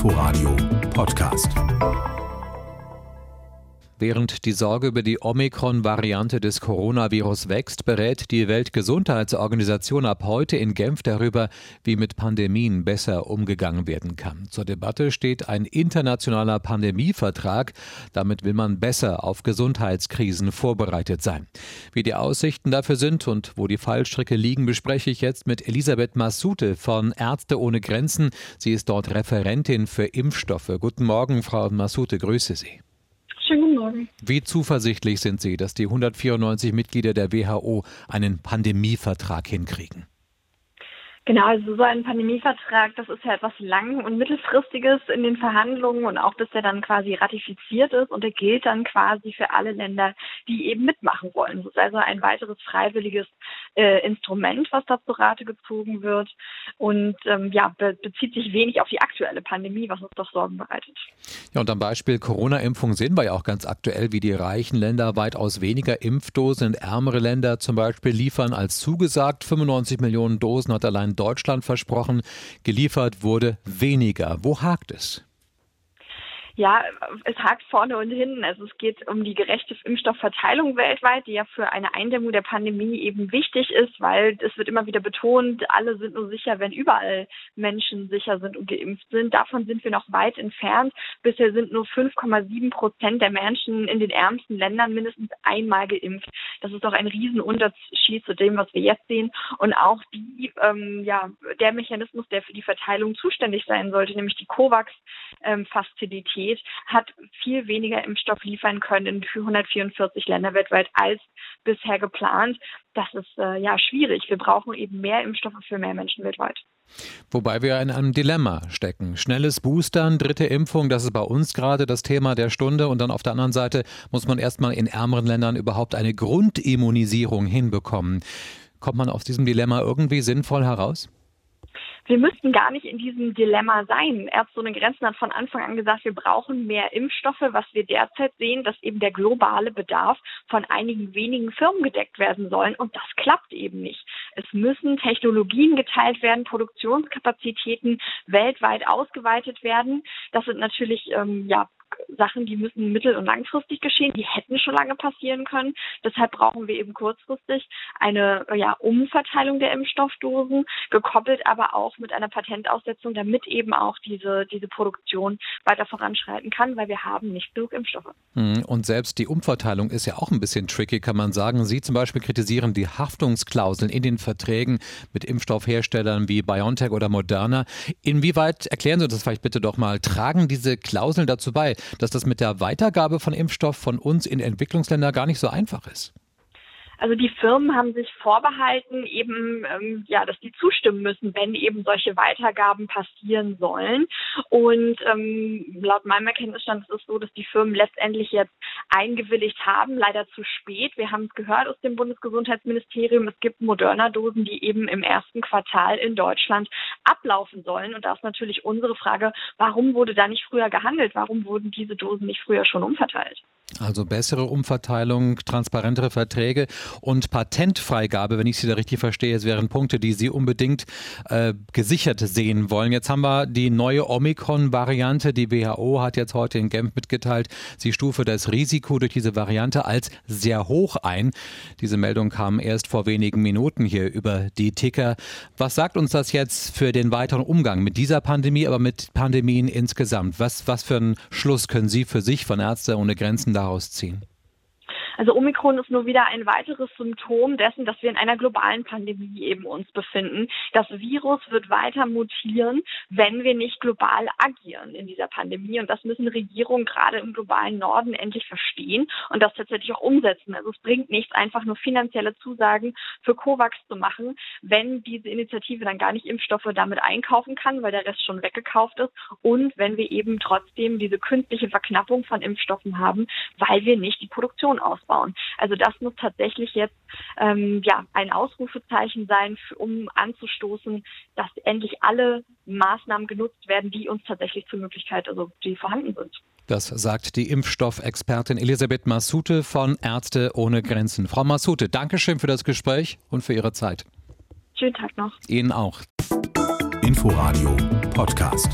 Inforadio Podcast. Während die Sorge über die Omikron-Variante des Coronavirus wächst, berät die Weltgesundheitsorganisation ab heute in Genf darüber, wie mit Pandemien besser umgegangen werden kann. Zur Debatte steht ein internationaler Pandemievertrag. Damit will man besser auf Gesundheitskrisen vorbereitet sein. Wie die Aussichten dafür sind und wo die Fallstricke liegen, bespreche ich jetzt mit Elisabeth Massute von Ärzte ohne Grenzen. Sie ist dort Referentin für Impfstoffe. Guten Morgen, Frau Massute, grüße Sie. Schönen guten Morgen. Wie zuversichtlich sind Sie, dass die 194 Mitglieder der WHO einen Pandemievertrag hinkriegen? Genau, also so ein Pandemievertrag, das ist ja etwas lang- und mittelfristiges in den Verhandlungen und auch bis der dann quasi ratifiziert ist und der gilt dann quasi für alle Länder, die eben mitmachen wollen. Das ist also ein weiteres freiwilliges äh, Instrument, was da zur Rate gezogen wird und ähm, ja, be bezieht sich wenig auf die aktuelle Pandemie, was uns doch Sorgen bereitet. Ja, und am Beispiel Corona-Impfung sehen wir ja auch ganz aktuell, wie die reichen Länder weitaus weniger Impfdosen in ärmere Länder zum Beispiel liefern als zugesagt. 95 Millionen Dosen hat allein Deutschland versprochen. Geliefert wurde weniger. Wo hakt es? Ja, es hakt vorne und hinten. Also es geht um die gerechte Impfstoffverteilung weltweit, die ja für eine Eindämmung der Pandemie eben wichtig ist, weil es wird immer wieder betont, alle sind nur sicher, wenn überall Menschen sicher sind und geimpft sind. Davon sind wir noch weit entfernt. Bisher sind nur 5,7 Prozent der Menschen in den ärmsten Ländern mindestens einmal geimpft. Das ist doch ein Riesenunterschied zu dem, was wir jetzt sehen. Und auch die, ähm, ja, der Mechanismus, der für die Verteilung zuständig sein sollte, nämlich die COVAX-Fazilität, ähm, hat viel weniger Impfstoff liefern können für 144 Länder weltweit als bisher geplant. Das ist äh, ja schwierig. Wir brauchen eben mehr Impfstoffe für mehr Menschen weltweit. Wobei wir in einem Dilemma stecken. Schnelles Boostern, dritte Impfung, das ist bei uns gerade das Thema der Stunde. Und dann auf der anderen Seite muss man erstmal in ärmeren Ländern überhaupt eine Grundimmunisierung hinbekommen. Kommt man aus diesem Dilemma irgendwie sinnvoll heraus? Wir müssten gar nicht in diesem Dilemma sein. Ärzte ohne Grenzen hat von Anfang an gesagt, wir brauchen mehr Impfstoffe. Was wir derzeit sehen, dass eben der globale Bedarf von einigen wenigen Firmen gedeckt werden sollen. Und das klappt eben nicht. Es müssen Technologien geteilt werden, Produktionskapazitäten weltweit ausgeweitet werden. Das sind natürlich ähm, ja Sachen, die müssen mittel- und langfristig geschehen. Die hätten schon lange passieren können. Deshalb brauchen wir eben kurzfristig eine ja, Umverteilung der Impfstoffdosen, gekoppelt aber auch mit einer Patentaussetzung, damit eben auch diese, diese Produktion weiter voranschreiten kann, weil wir haben nicht genug Impfstoffe. Hm, und selbst die Umverteilung ist ja auch ein bisschen tricky, kann man sagen. Sie zum Beispiel kritisieren die Haftungsklauseln in den Verträgen mit Impfstoffherstellern wie BioNTech oder Moderna. Inwieweit, erklären Sie das vielleicht bitte doch mal, tragen diese Klauseln dazu bei, dass das mit der Weitergabe von Impfstoff von uns in Entwicklungsländer gar nicht so einfach ist. Also die Firmen haben sich vorbehalten, eben ähm, ja, dass die zustimmen müssen, wenn eben solche Weitergaben passieren sollen. Und ähm, laut meinem Erkenntnisstand ist es so, dass die Firmen letztendlich jetzt eingewilligt haben, leider zu spät. Wir haben es gehört aus dem Bundesgesundheitsministerium, es gibt Moderna-Dosen, die eben im ersten Quartal in Deutschland ablaufen sollen. Und da ist natürlich unsere Frage, warum wurde da nicht früher gehandelt? Warum wurden diese Dosen nicht früher schon umverteilt? Also bessere Umverteilung, transparentere Verträge und Patentfreigabe, wenn ich Sie da richtig verstehe, es wären Punkte, die Sie unbedingt äh, gesichert sehen wollen. Jetzt haben wir die neue Omikron-Variante. Die WHO hat jetzt heute in Genf mitgeteilt, sie stufe das Risiko durch diese Variante als sehr hoch ein. Diese Meldung kam erst vor wenigen Minuten hier über die Ticker. Was sagt uns das jetzt für den weiteren Umgang mit dieser Pandemie, aber mit Pandemien insgesamt? Was, was für einen Schluss können Sie für sich von Ärzte ohne Grenzen daraus ziehen? Also Omikron ist nur wieder ein weiteres Symptom dessen, dass wir in einer globalen Pandemie eben uns befinden. Das Virus wird weiter mutieren, wenn wir nicht global agieren in dieser Pandemie. Und das müssen Regierungen gerade im globalen Norden endlich verstehen und das tatsächlich auch umsetzen. Also es bringt nichts, einfach nur finanzielle Zusagen für COVAX zu machen, wenn diese Initiative dann gar nicht Impfstoffe damit einkaufen kann, weil der Rest schon weggekauft ist. Und wenn wir eben trotzdem diese künstliche Verknappung von Impfstoffen haben, weil wir nicht die Produktion ausbauen aufbauen. Also das muss tatsächlich jetzt ähm, ja ein Ausrufezeichen sein, um anzustoßen, dass endlich alle Maßnahmen genutzt werden, die uns tatsächlich zur Möglichkeit, also die vorhanden sind. Das sagt die Impfstoffexpertin Elisabeth Massute von Ärzte ohne Grenzen. Frau Massute, Dankeschön für das Gespräch und für Ihre Zeit. Schönen Tag noch. Ihnen auch. Inforadio Podcast.